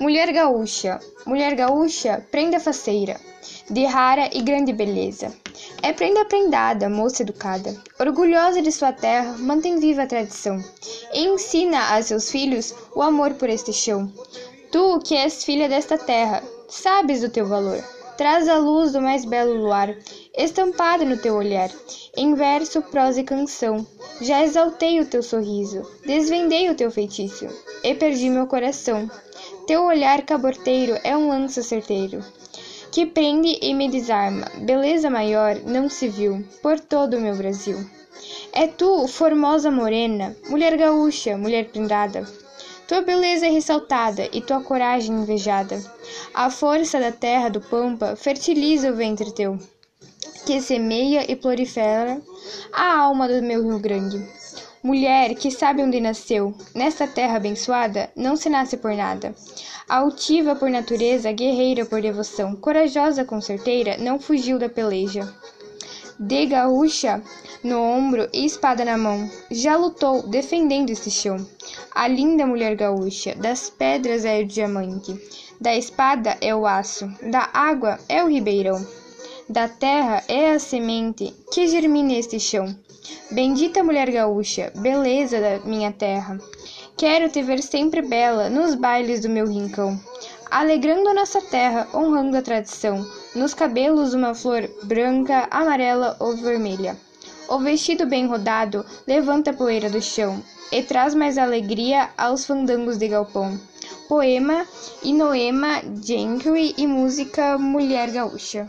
Mulher gaúcha, mulher gaúcha, prenda faceira, de rara e grande beleza. É prenda prendada, moça educada, orgulhosa de sua terra, mantém viva a tradição e ensina a seus filhos o amor por este chão. Tu, que és filha desta terra, sabes do teu valor. Traz a luz do mais belo luar, estampada no teu olhar, em verso, prosa e canção. Já exaltei o teu sorriso, desvendei o teu feitiço, e perdi meu coração. Teu olhar caborteiro é um lança certeiro, que prende e me desarma. Beleza maior não se viu por todo o meu Brasil. É tu, formosa morena, mulher gaúcha, mulher prendada. Tua beleza é ressaltada e tua coragem invejada. A força da terra do Pampa fertiliza o ventre teu, que semeia e prolifera a alma do meu Rio Grande. Mulher que sabe onde nasceu, nesta terra abençoada, não se nasce por nada. Altiva por natureza, guerreira por devoção, corajosa com certeira, não fugiu da peleja. De gaúcha no ombro e espada na mão, já lutou defendendo este chão. A linda mulher gaúcha, das pedras é o diamante, da espada é o aço, da água é o ribeirão, da terra é a semente que germina este chão. Bendita mulher gaúcha, beleza da minha terra. Quero te ver sempre bela nos bailes do meu rincão, alegrando a nossa terra, honrando a tradição. Nos cabelos uma flor branca, amarela ou vermelha. O vestido bem rodado levanta a poeira do chão e traz mais alegria aos fandangos de galpão. Poema Inoema Jenkins e música Mulher Gaúcha.